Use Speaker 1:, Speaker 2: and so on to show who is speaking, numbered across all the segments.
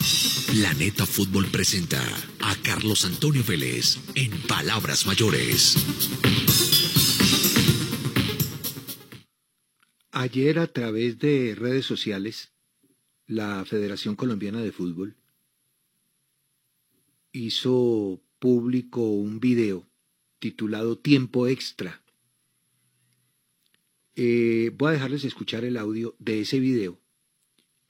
Speaker 1: Planeta Fútbol presenta a Carlos Antonio Vélez en Palabras Mayores.
Speaker 2: Ayer a través de redes sociales, la Federación Colombiana de Fútbol hizo público un video titulado Tiempo Extra. Eh, voy a dejarles escuchar el audio de ese video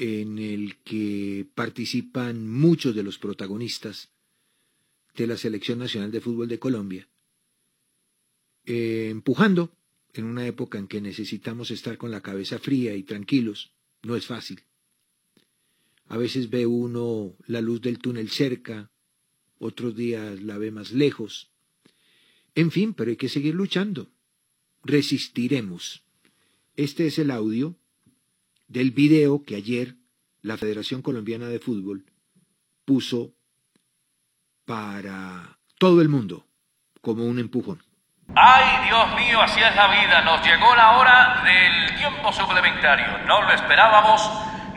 Speaker 2: en el que participan muchos de los protagonistas de la Selección Nacional de Fútbol de Colombia, eh, empujando en una época en que necesitamos estar con la cabeza fría y tranquilos, no es fácil. A veces ve uno la luz del túnel cerca, otros días la ve más lejos. En fin, pero hay que seguir luchando. Resistiremos. Este es el audio del video que ayer la Federación Colombiana de Fútbol puso para todo el mundo como un empujón.
Speaker 3: Ay, Dios mío, así es la vida. Nos llegó la hora del tiempo suplementario. No lo esperábamos,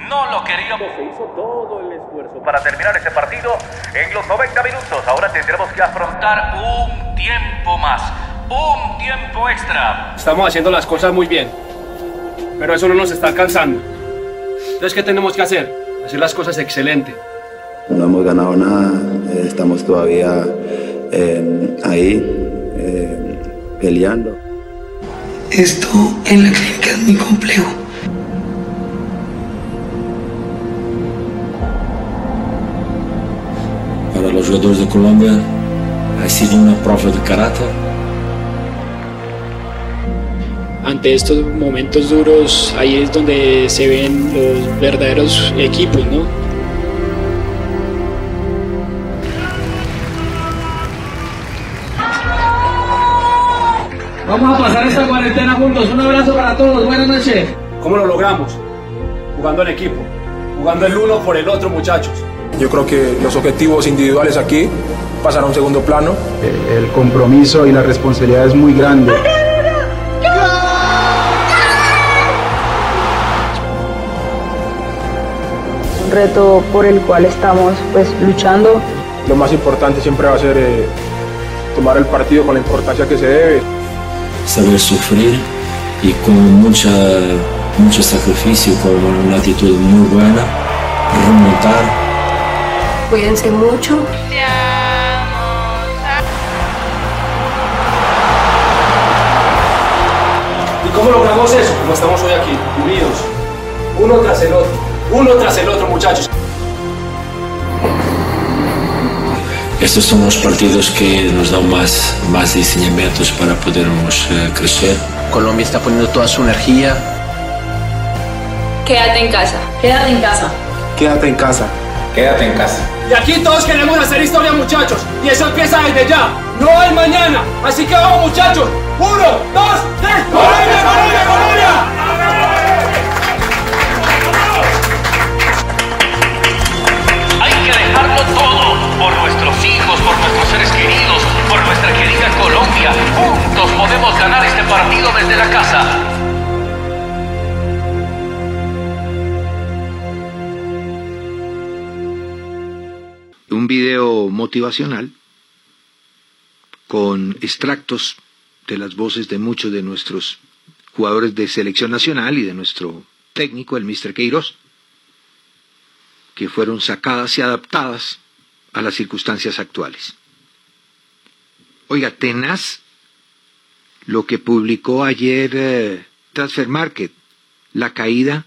Speaker 3: no lo queríamos. Se hizo todo el esfuerzo para terminar ese partido en los 90 minutos. Ahora tendremos que afrontar un tiempo más, un tiempo extra.
Speaker 4: Estamos haciendo las cosas muy bien pero eso no nos está alcanzando. Entonces, ¿qué tenemos que hacer? Hacer las cosas excelente.
Speaker 5: No hemos ganado nada, eh, estamos todavía eh, ahí eh, peleando.
Speaker 6: Esto en la clínica es muy complejo.
Speaker 7: Para los jugadores de Colombia ha sido una prueba de carácter
Speaker 8: ante estos momentos duros, ahí es donde se ven los verdaderos equipos, ¿no?
Speaker 9: Vamos a pasar esta cuarentena juntos. Un abrazo para todos. Buenas noches.
Speaker 4: ¿Cómo lo logramos? Jugando en equipo, jugando el uno por el otro, muchachos.
Speaker 10: Yo creo que los objetivos individuales aquí pasan a un segundo plano.
Speaker 11: El compromiso y la responsabilidad es muy grande.
Speaker 12: Reto por el cual estamos pues luchando.
Speaker 10: Lo más importante siempre va a ser eh, tomar el partido con la importancia que se debe.
Speaker 7: Saber sufrir y con mucha, mucho sacrificio, con una actitud muy buena, remontar.
Speaker 12: Cuídense mucho.
Speaker 4: ¿Y cómo logramos eso? Como estamos hoy aquí, unidos, uno tras el otro uno tras el otro, muchachos.
Speaker 7: Estos son los partidos que nos dan más, más diseñamientos para podernos eh, crecer.
Speaker 13: Colombia está poniendo toda su energía.
Speaker 12: Quédate en casa.
Speaker 9: Quédate en casa.
Speaker 10: Quédate en casa.
Speaker 4: Quédate en casa. Y aquí todos queremos hacer historia, muchachos. Y eso empieza desde ya, no el mañana. Así que vamos, muchachos. Uno, dos, tres. ¡Colombia, Colombia, Colombia!
Speaker 3: Partido desde la casa.
Speaker 2: Un video motivacional con extractos de las voces de muchos de nuestros jugadores de selección nacional y de nuestro técnico, el Mr. Queiroz, que fueron sacadas y adaptadas a las circunstancias actuales. Oiga, tenaz lo que publicó ayer eh, Transfer Market, la caída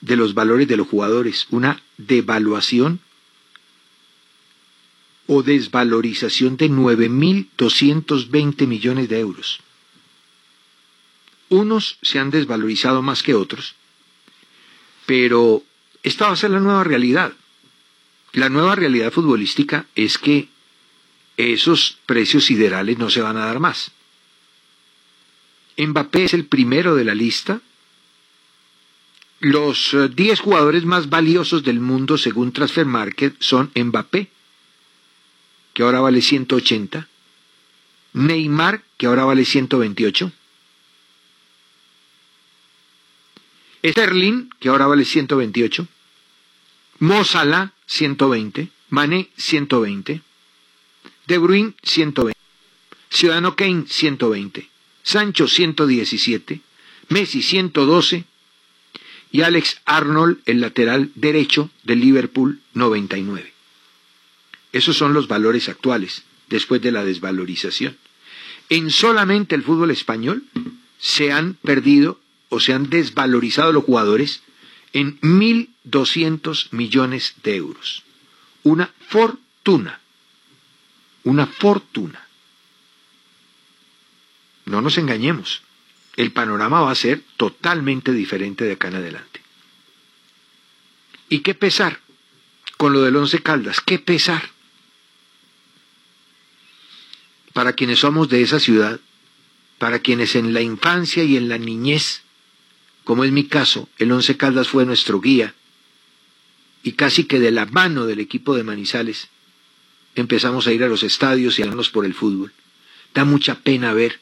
Speaker 2: de los valores de los jugadores, una devaluación o desvalorización de 9.220 millones de euros. Unos se han desvalorizado más que otros, pero esta va a ser la nueva realidad. La nueva realidad futbolística es que esos precios siderales no se van a dar más. Mbappé es el primero de la lista. Los 10 eh, jugadores más valiosos del mundo según Transfer Market son Mbappé, que ahora vale 180, Neymar, que ahora vale 128, Sterling, que ahora vale 128, Mo 120, Mané 120, De Bruyne 120, Ciudadano Kane 120, Sancho 117, Messi 112 y Alex Arnold, el lateral derecho del Liverpool 99. Esos son los valores actuales después de la desvalorización. En solamente el fútbol español se han perdido o se han desvalorizado los jugadores en 1.200 millones de euros. Una fortuna. Una fortuna. No nos engañemos. El panorama va a ser totalmente diferente de acá en adelante. ¿Y qué pesar? Con lo del Once Caldas, ¿qué pesar? Para quienes somos de esa ciudad, para quienes en la infancia y en la niñez como es mi caso, el Once Caldas fue nuestro guía, y casi que de la mano del equipo de Manizales empezamos a ir a los estadios y a darnos por el fútbol. Da mucha pena ver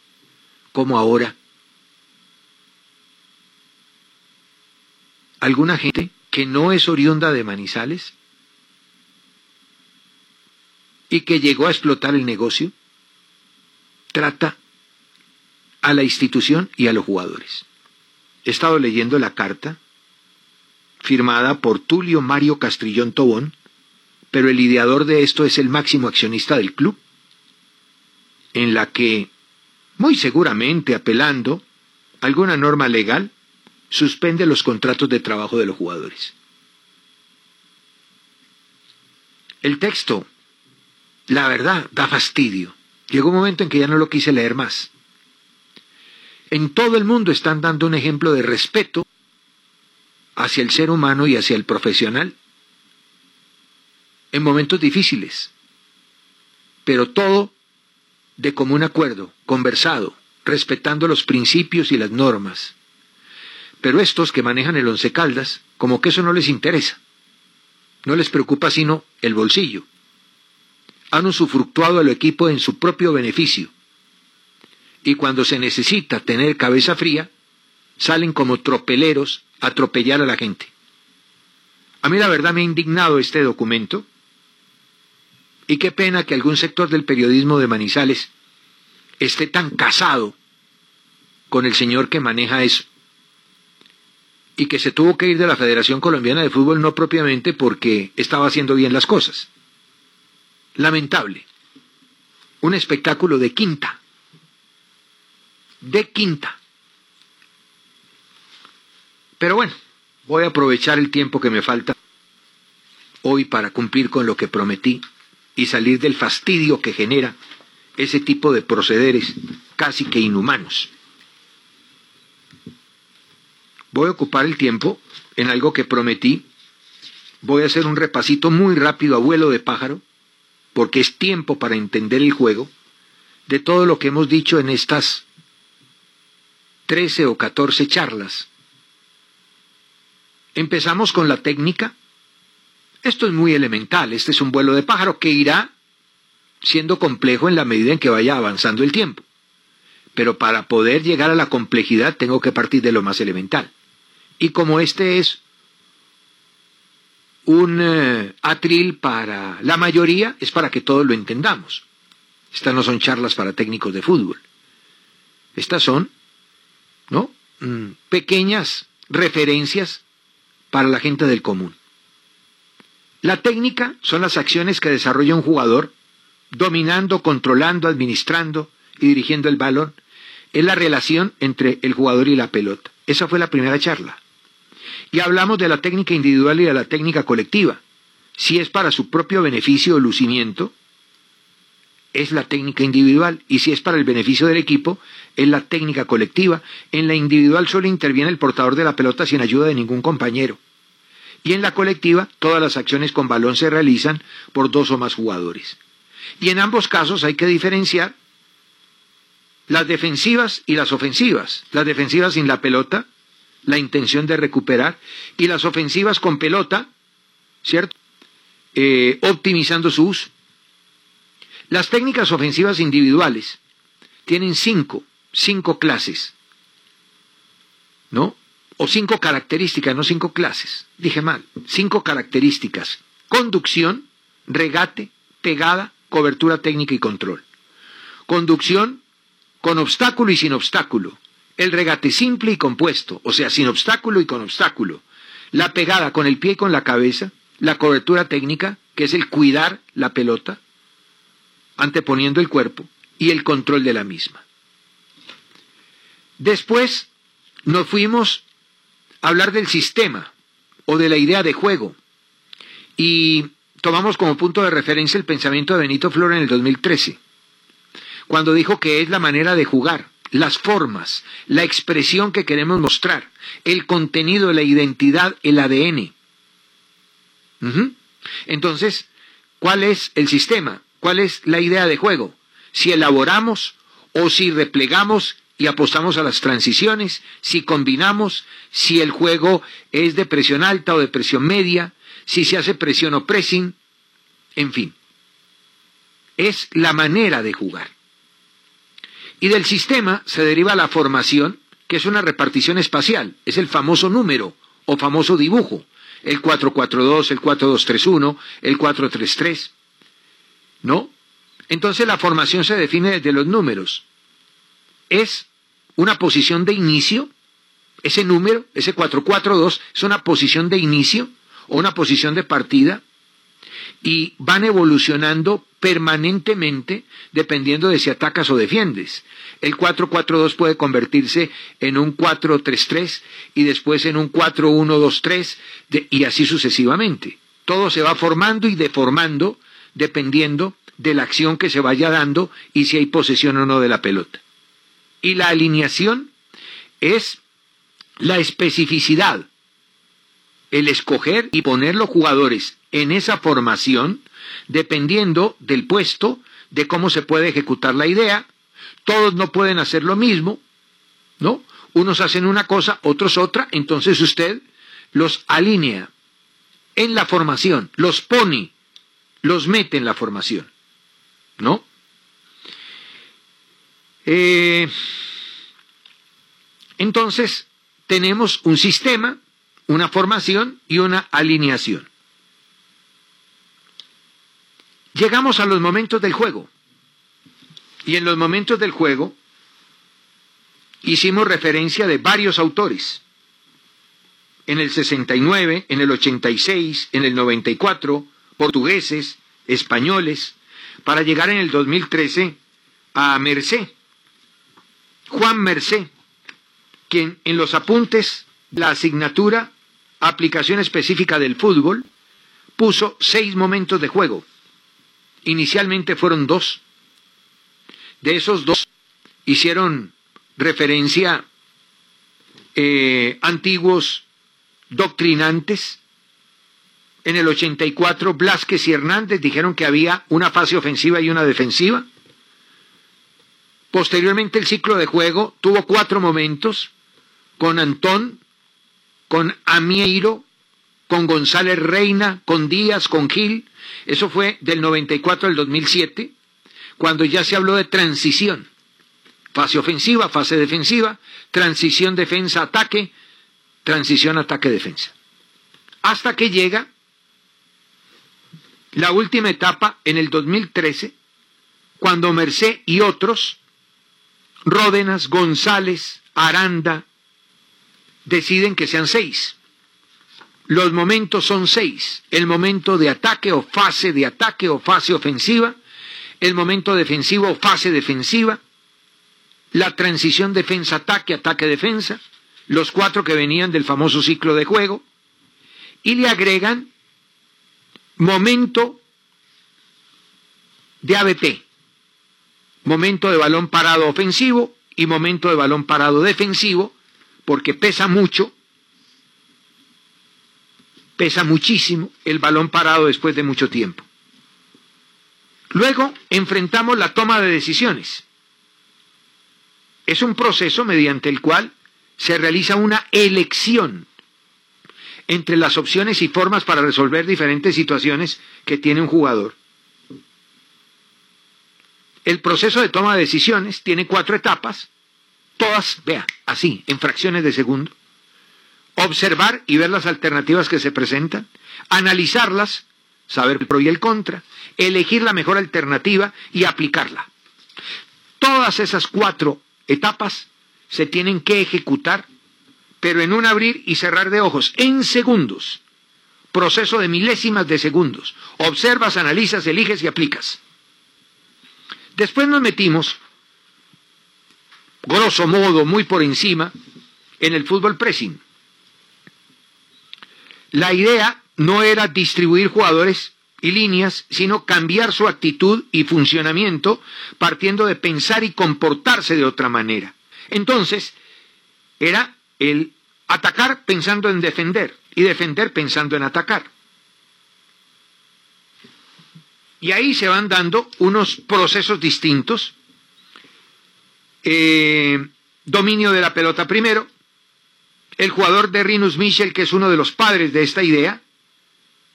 Speaker 2: cómo ahora alguna gente que no es oriunda de Manizales y que llegó a explotar el negocio, trata a la institución y a los jugadores. He estado leyendo la carta firmada por Tulio Mario Castrillón Tobón, pero el ideador de esto es el máximo accionista del club, en la que, muy seguramente apelando a alguna norma legal, suspende los contratos de trabajo de los jugadores. El texto, la verdad, da fastidio. Llegó un momento en que ya no lo quise leer más en todo el mundo están dando un ejemplo de respeto hacia el ser humano y hacia el profesional en momentos difíciles, pero todo de común acuerdo, conversado, respetando los principios y las normas. Pero estos que manejan el once caldas, como que eso no les interesa, no les preocupa sino el bolsillo. Han usufructuado al equipo en su propio beneficio y cuando se necesita tener cabeza fría, salen como tropeleros a atropellar a la gente. A mí la verdad me ha indignado este documento y qué pena que algún sector del periodismo de Manizales esté tan casado con el señor que maneja eso y que se tuvo que ir de la Federación Colombiana de Fútbol no propiamente porque estaba haciendo bien las cosas. Lamentable. Un espectáculo de quinta de quinta. Pero bueno, voy a aprovechar el tiempo que me falta hoy para cumplir con lo que prometí y salir del fastidio que genera ese tipo de procederes casi que inhumanos. Voy a ocupar el tiempo en algo que prometí. Voy a hacer un repasito muy rápido a vuelo de pájaro, porque es tiempo para entender el juego, de todo lo que hemos dicho en estas 13 o 14 charlas. Empezamos con la técnica. Esto es muy elemental, este es un vuelo de pájaro que irá siendo complejo en la medida en que vaya avanzando el tiempo. Pero para poder llegar a la complejidad tengo que partir de lo más elemental. Y como este es un eh, atril para la mayoría, es para que todos lo entendamos. Estas no son charlas para técnicos de fútbol. Estas son, ¿no? Mm, pequeñas referencias para la gente del común. La técnica son las acciones que desarrolla un jugador dominando, controlando, administrando y dirigiendo el balón. Es la relación entre el jugador y la pelota. Esa fue la primera charla. Y hablamos de la técnica individual y de la técnica colectiva. Si es para su propio beneficio o lucimiento, es la técnica individual. Y si es para el beneficio del equipo, es la técnica colectiva. En la individual solo interviene el portador de la pelota sin ayuda de ningún compañero. Y en la colectiva, todas las acciones con balón se realizan por dos o más jugadores. Y en ambos casos hay que diferenciar las defensivas y las ofensivas. Las defensivas sin la pelota, la intención de recuperar, y las ofensivas con pelota, ¿cierto? Eh, optimizando su uso. Las técnicas ofensivas individuales tienen cinco, cinco clases, ¿no? O cinco características, no cinco clases. Dije mal, cinco características. Conducción, regate, pegada, cobertura técnica y control. Conducción con obstáculo y sin obstáculo. El regate simple y compuesto, o sea, sin obstáculo y con obstáculo. La pegada con el pie y con la cabeza. La cobertura técnica, que es el cuidar la pelota, anteponiendo el cuerpo, y el control de la misma. Después nos fuimos hablar del sistema o de la idea de juego. Y tomamos como punto de referencia el pensamiento de Benito Flora en el 2013, cuando dijo que es la manera de jugar, las formas, la expresión que queremos mostrar, el contenido, la identidad, el ADN. Entonces, ¿cuál es el sistema? ¿Cuál es la idea de juego? Si elaboramos o si replegamos y apostamos a las transiciones, si combinamos, si el juego es de presión alta o de presión media, si se hace presión o pressing, en fin. Es la manera de jugar. Y del sistema se deriva la formación, que es una repartición espacial, es el famoso número o famoso dibujo, el 442, el 4231, el 433. ¿No? Entonces la formación se define desde los números. Es una posición de inicio, ese número, ese 442, es una posición de inicio o una posición de partida y van evolucionando permanentemente dependiendo de si atacas o defiendes. El 4-4-2 puede convertirse en un 4-3-3 y después en un 4-1-2-3 y así sucesivamente. Todo se va formando y deformando dependiendo de la acción que se vaya dando y si hay posesión o no de la pelota. Y la alineación es la especificidad el escoger y poner los jugadores en esa formación dependiendo del puesto, de cómo se puede ejecutar la idea. Todos no pueden hacer lo mismo, ¿no? Unos hacen una cosa, otros otra, entonces usted los alinea en la formación, los pone, los mete en la formación, ¿no? Eh, entonces, tenemos un sistema una formación y una alineación. Llegamos a los momentos del juego. Y en los momentos del juego hicimos referencia de varios autores. En el 69, en el 86, en el 94, portugueses, españoles, para llegar en el 2013 a Mercé, Juan Mercé, quien en los apuntes, la asignatura aplicación específica del fútbol, puso seis momentos de juego. Inicialmente fueron dos. De esos dos hicieron referencia eh, antiguos doctrinantes. En el 84, Blasquez y Hernández dijeron que había una fase ofensiva y una defensiva. Posteriormente, el ciclo de juego tuvo cuatro momentos, con Antón, con Amieiro, con González Reina, con Díaz, con Gil. Eso fue del 94 al 2007, cuando ya se habló de transición. fase ofensiva, fase defensiva, transición defensa-ataque, transición ataque-defensa. Hasta que llega la última etapa en el 2013, cuando Mercé y otros, Ródenas, González, Aranda, deciden que sean seis. Los momentos son seis. El momento de ataque o fase de ataque o fase ofensiva, el momento defensivo o fase defensiva, la transición defensa-ataque, ataque-defensa, los cuatro que venían del famoso ciclo de juego, y le agregan momento de ABT, momento de balón parado ofensivo y momento de balón parado defensivo, porque pesa mucho, pesa muchísimo el balón parado después de mucho tiempo. Luego enfrentamos la toma de decisiones. Es un proceso mediante el cual se realiza una elección entre las opciones y formas para resolver diferentes situaciones que tiene un jugador. El proceso de toma de decisiones tiene cuatro etapas, todas, vea, así, en fracciones de segundo. Observar y ver las alternativas que se presentan, analizarlas, saber el pro y el contra, elegir la mejor alternativa y aplicarla. Todas esas cuatro etapas se tienen que ejecutar, pero en un abrir y cerrar de ojos, en segundos. Proceso de milésimas de segundos. Observas, analizas, eliges y aplicas. Después nos metimos, grosso modo, muy por encima, en el fútbol pressing. La idea no era distribuir jugadores y líneas, sino cambiar su actitud y funcionamiento partiendo de pensar y comportarse de otra manera. Entonces, era el atacar pensando en defender y defender pensando en atacar. Y ahí se van dando unos procesos distintos. Eh, dominio de la pelota primero. El jugador de Rinus Michel, que es uno de los padres de esta idea,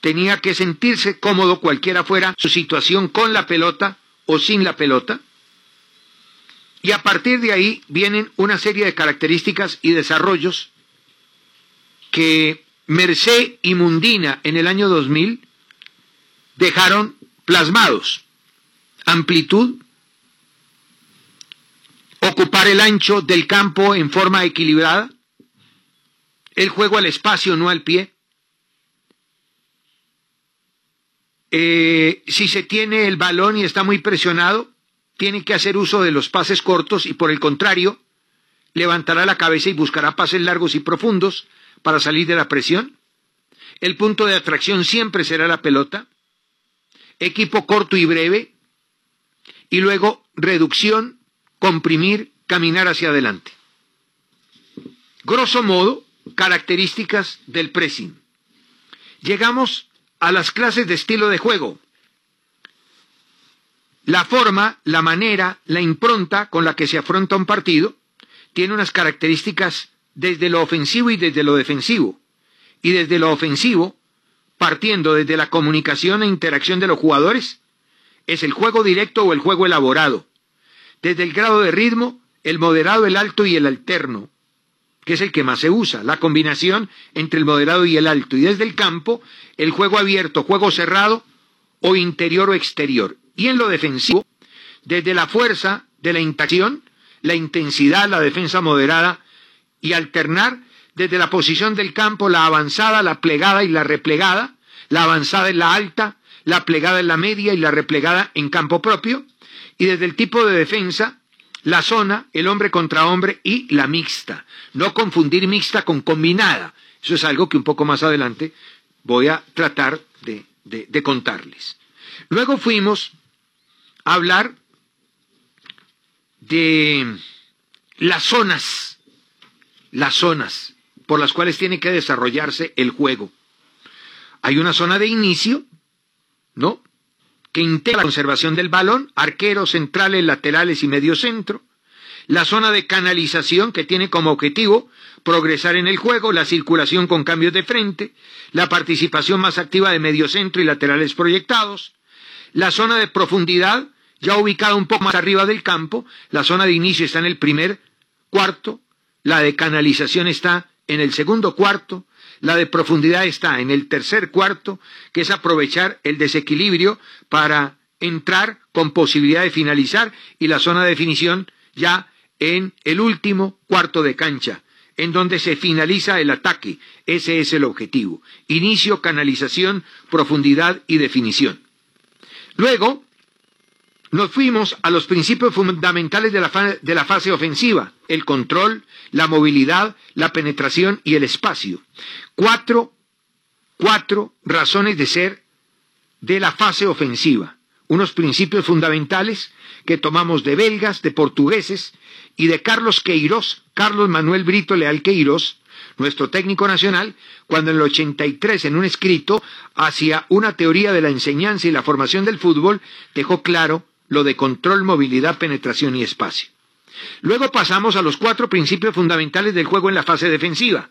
Speaker 2: tenía que sentirse cómodo cualquiera fuera su situación con la pelota o sin la pelota. Y a partir de ahí vienen una serie de características y desarrollos que Mercé y Mundina en el año 2000 dejaron plasmados. Amplitud, ocupar el ancho del campo en forma equilibrada, el juego al espacio, no al pie. Eh, si se tiene el balón y está muy presionado, tiene que hacer uso de los pases cortos y por el contrario, levantará la cabeza y buscará pases largos y profundos para salir de la presión. El punto de atracción siempre será la pelota equipo corto y breve, y luego reducción, comprimir, caminar hacia adelante. Grosso modo, características del pressing. Llegamos a las clases de estilo de juego. La forma, la manera, la impronta con la que se afronta un partido tiene unas características desde lo ofensivo y desde lo defensivo. Y desde lo ofensivo partiendo desde la comunicación e interacción de los jugadores, es el juego directo o el juego elaborado. Desde el grado de ritmo, el moderado, el alto y el alterno, que es el que más se usa, la combinación entre el moderado y el alto. Y desde el campo, el juego abierto, juego cerrado o interior o exterior. Y en lo defensivo, desde la fuerza de la interacción, la intensidad, la defensa moderada y alternar desde la posición del campo, la avanzada, la plegada y la replegada, la avanzada en la alta, la plegada en la media y la replegada en campo propio, y desde el tipo de defensa, la zona, el hombre contra hombre y la mixta. No confundir mixta con combinada. Eso es algo que un poco más adelante voy a tratar de, de contarles. Luego fuimos a hablar de las zonas, las zonas por las cuales tiene que desarrollarse el juego. Hay una zona de inicio, ¿no? Que integra la conservación del balón, arqueros, centrales, laterales y medio centro. La zona de canalización que tiene como objetivo progresar en el juego, la circulación con cambios de frente, la participación más activa de medio centro y laterales proyectados. La zona de profundidad ya ubicada un poco más arriba del campo, la zona de inicio está en el primer cuarto, la de canalización está en el segundo cuarto, la de profundidad está en el tercer cuarto, que es aprovechar el desequilibrio para entrar con posibilidad de finalizar, y la zona de definición ya en el último cuarto de cancha, en donde se finaliza el ataque. Ese es el objetivo. Inicio, canalización, profundidad y definición. Luego, nos fuimos a los principios fundamentales de la, de la, fase ofensiva, el control, la movilidad, la penetración y el espacio. Cuatro, cuatro razones de ser de la fase ofensiva. Unos principios fundamentales que tomamos de belgas, de portugueses y de Carlos Queiroz, Carlos Manuel Brito Leal Queiroz, nuestro técnico nacional, cuando en el 83 en un escrito hacia una teoría de la enseñanza y la formación del fútbol dejó claro lo de control, movilidad, penetración y espacio. Luego pasamos a los cuatro principios fundamentales del juego en la fase defensiva.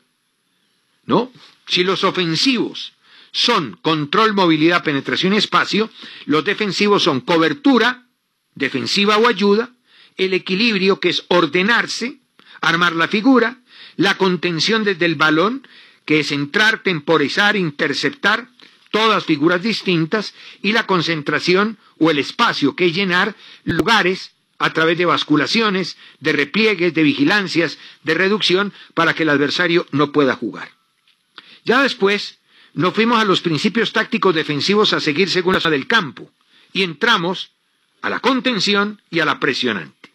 Speaker 2: ¿No? Si los ofensivos son control, movilidad, penetración y espacio, los defensivos son cobertura, defensiva o ayuda, el equilibrio que es ordenarse, armar la figura, la contención desde el balón, que es entrar, temporizar, interceptar, todas figuras distintas, y la concentración o el espacio, que es llenar lugares a través de basculaciones, de repliegues, de vigilancias, de reducción, para que el adversario no pueda jugar. Ya después nos fuimos a los principios tácticos defensivos a seguir según la del campo, y entramos a la contención y a la presionante.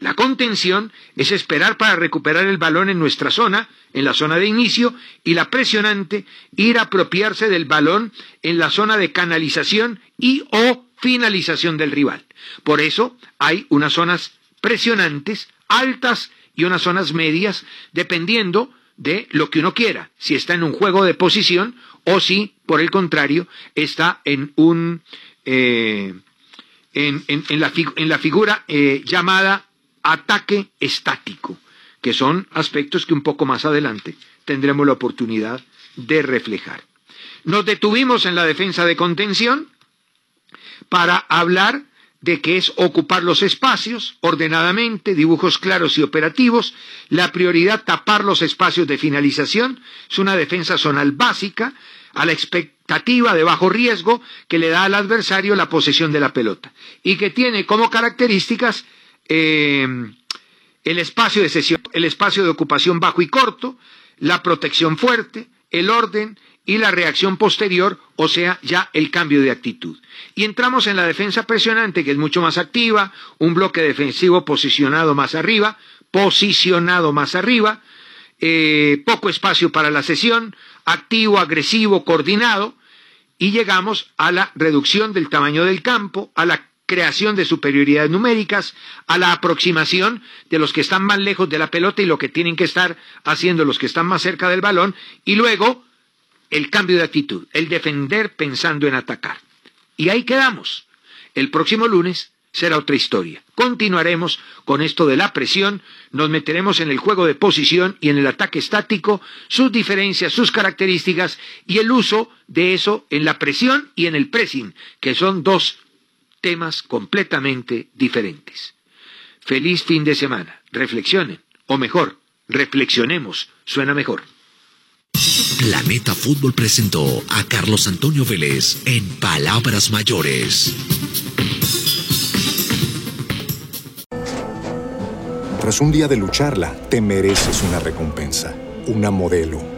Speaker 2: La contención es esperar para recuperar el balón en nuestra zona, en la zona de inicio, y la presionante, ir a apropiarse del balón en la zona de canalización y o finalización del rival. Por eso hay unas zonas presionantes, altas y unas zonas medias, dependiendo de lo que uno quiera, si está en un juego de posición o si, por el contrario, está en un eh, en, la, figura eh, llamada ataque estático, que son aspectos que un poco más adelante tendremos la oportunidad de reflejar. Nos detuvimos en la defensa de contención, para hablar de que es ocupar los espacios ordenadamente, dibujos claros y operativos, la prioridad tapar los espacios de finalización, es una defensa zonal básica, a la expectativa de bajo riesgo que le da al adversario la posesión de la pelota y que tiene como características eh, el espacio de sesión, el espacio de ocupación bajo y corto, la protección fuerte, el orden y la reacción posterior, o sea, ya el cambio de actitud. Y entramos en la defensa presionante, que es mucho más activa, un bloque defensivo posicionado más arriba, posicionado más arriba, eh, poco espacio para la sesión, activo, agresivo, coordinado, y llegamos a la reducción del tamaño del campo, a la creación de superioridades numéricas, a la aproximación de los que están más lejos de la pelota y lo que tienen que estar haciendo los que están más cerca del balón, y luego el cambio de actitud, el defender pensando en atacar. Y ahí quedamos. El próximo lunes será otra historia. Continuaremos con esto de la presión, nos meteremos en el juego de posición y en el ataque estático, sus diferencias, sus características y el uso de eso en la presión y en el pressing, que son dos temas completamente diferentes. Feliz fin de semana. Reflexionen, o mejor, reflexionemos, suena mejor.
Speaker 1: Planeta Fútbol presentó a Carlos Antonio Vélez en Palabras Mayores.
Speaker 14: Tras un día de lucharla, te mereces una recompensa, una modelo,